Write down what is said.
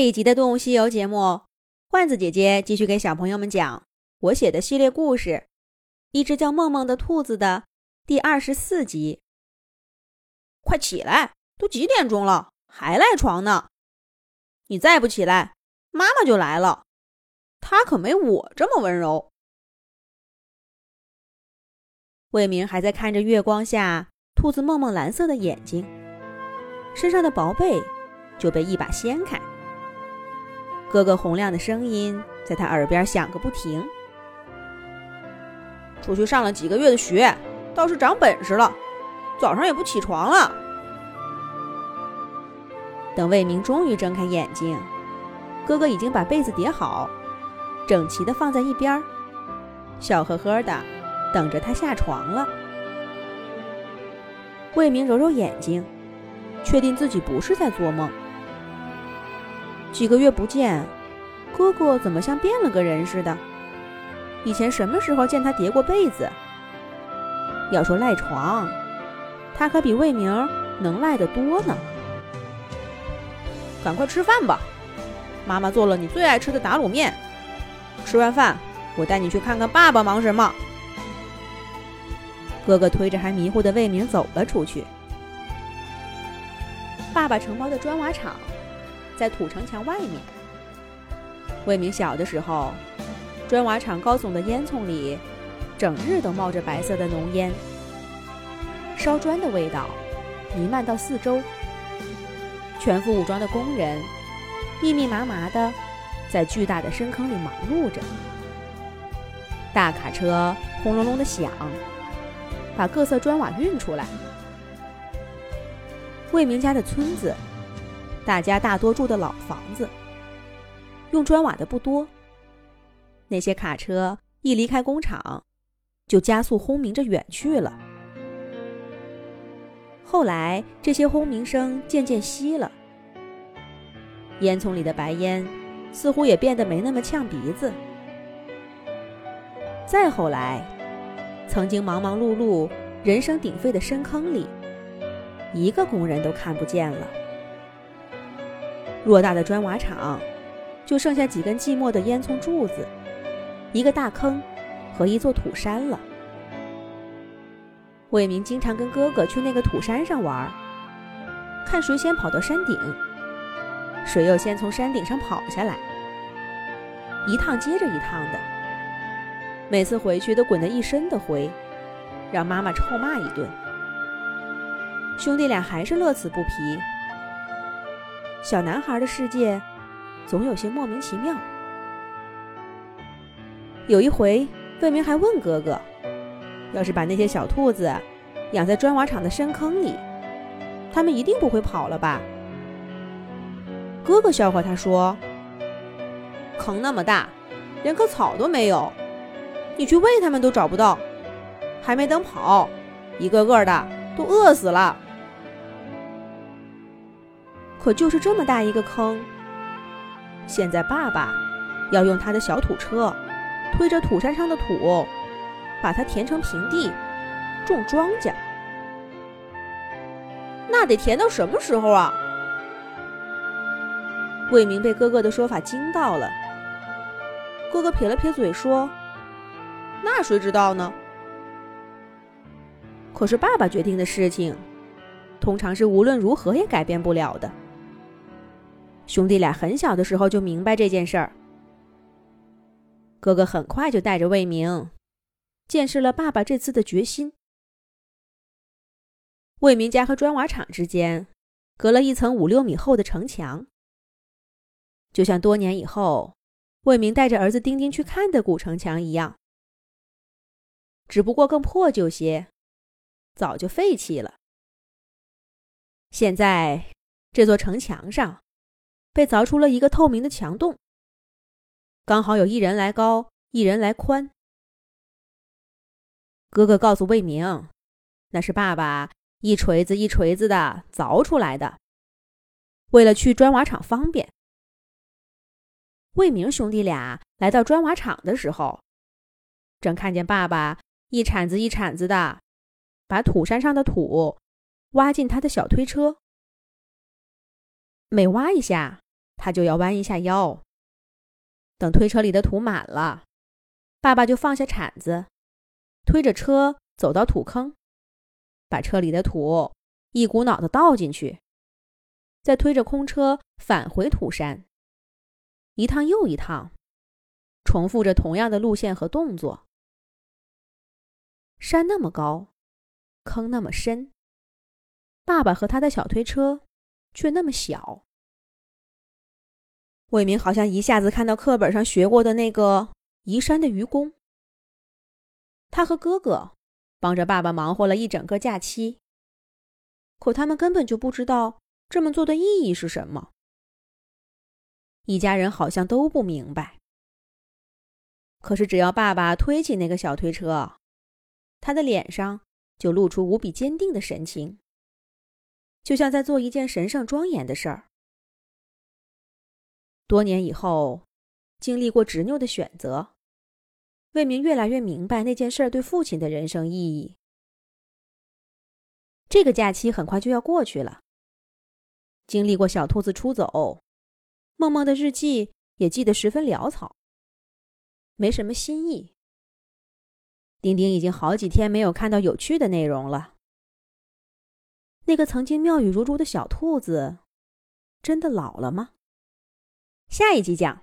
这一集的《动物西游》节目，罐子姐姐继续给小朋友们讲我写的系列故事《一只叫梦梦的兔子》的第二十四集。快起来，都几点钟了，还赖床呢？你再不起来，妈妈就来了。她可没我这么温柔。魏明还在看着月光下兔子梦梦蓝色的眼睛，身上的薄被就被一把掀开。哥哥洪亮的声音在他耳边响个不停。出去上了几个月的学，倒是长本事了，早上也不起床了。等魏明终于睁开眼睛，哥哥已经把被子叠好，整齐的放在一边，笑呵呵的等着他下床了。魏明揉揉眼睛，确定自己不是在做梦。几个月不见，哥哥怎么像变了个人似的？以前什么时候见他叠过被子？要说赖床，他可比魏明能赖得多呢。赶快吃饭吧，妈妈做了你最爱吃的打卤面。吃完饭，我带你去看看爸爸忙什么。哥哥推着还迷糊的魏明走了出去。爸爸承包的砖瓦厂。在土城墙外面，魏明小的时候，砖瓦厂高耸的烟囱里，整日都冒着白色的浓烟，烧砖的味道弥漫到四周。全副武装的工人，密密麻麻的，在巨大的深坑里忙碌着。大卡车轰隆隆的响，把各色砖瓦运出来。魏明家的村子。大家大多住的老房子，用砖瓦的不多。那些卡车一离开工厂，就加速轰鸣着远去了。后来，这些轰鸣声渐渐息了，烟囱里的白烟似乎也变得没那么呛鼻子。再后来，曾经忙忙碌碌、人声鼎沸的深坑里，一个工人都看不见了。偌大的砖瓦厂，就剩下几根寂寞的烟囱柱子，一个大坑和一座土山了。魏明经常跟哥哥去那个土山上玩，看谁先跑到山顶，谁又先从山顶上跑下来，一趟接着一趟的，每次回去都滚得一身的灰，让妈妈臭骂一顿。兄弟俩还是乐此不疲。小男孩的世界，总有些莫名其妙。有一回，魏明还问哥哥：“要是把那些小兔子养在砖瓦厂的深坑里，他们一定不会跑了吧？”哥哥笑话他说：“坑那么大，连棵草都没有，你去喂它们都找不到，还没等跑，一个个的都饿死了。”可就是这么大一个坑，现在爸爸要用他的小土车推着土山上的土，把它填成平地，种庄稼。那得填到什么时候啊？魏明被哥哥的说法惊到了。哥哥撇了撇嘴说：“那谁知道呢？”可是爸爸决定的事情，通常是无论如何也改变不了的。兄弟俩很小的时候就明白这件事儿。哥哥很快就带着魏明，见识了爸爸这次的决心。魏明家和砖瓦厂之间，隔了一层五六米厚的城墙，就像多年以后，魏明带着儿子丁丁去看的古城墙一样，只不过更破旧些，早就废弃了。现在这座城墙上。被凿出了一个透明的墙洞，刚好有一人来高，一人来宽。哥哥告诉魏明，那是爸爸一锤子一锤子的凿出来的，为了去砖瓦厂方便。魏明兄弟俩来到砖瓦厂的时候，正看见爸爸一铲子一铲子的把土山上的土挖进他的小推车。每挖一下，他就要弯一下腰。等推车里的土满了，爸爸就放下铲子，推着车走到土坑，把车里的土一股脑的倒进去，再推着空车返回土山，一趟又一趟，重复着同样的路线和动作。山那么高，坑那么深，爸爸和他的小推车却那么小。魏明好像一下子看到课本上学过的那个移山的愚公。他和哥哥帮着爸爸忙活了一整个假期，可他们根本就不知道这么做的意义是什么。一家人好像都不明白。可是只要爸爸推起那个小推车，他的脸上就露出无比坚定的神情，就像在做一件神圣庄严的事儿。多年以后，经历过执拗的选择，魏明越来越明白那件事对父亲的人生意义。这个假期很快就要过去了。经历过小兔子出走，梦梦的日记也记得十分潦草，没什么新意。丁丁已经好几天没有看到有趣的内容了。那个曾经妙语如珠的小兔子，真的老了吗？下一集讲。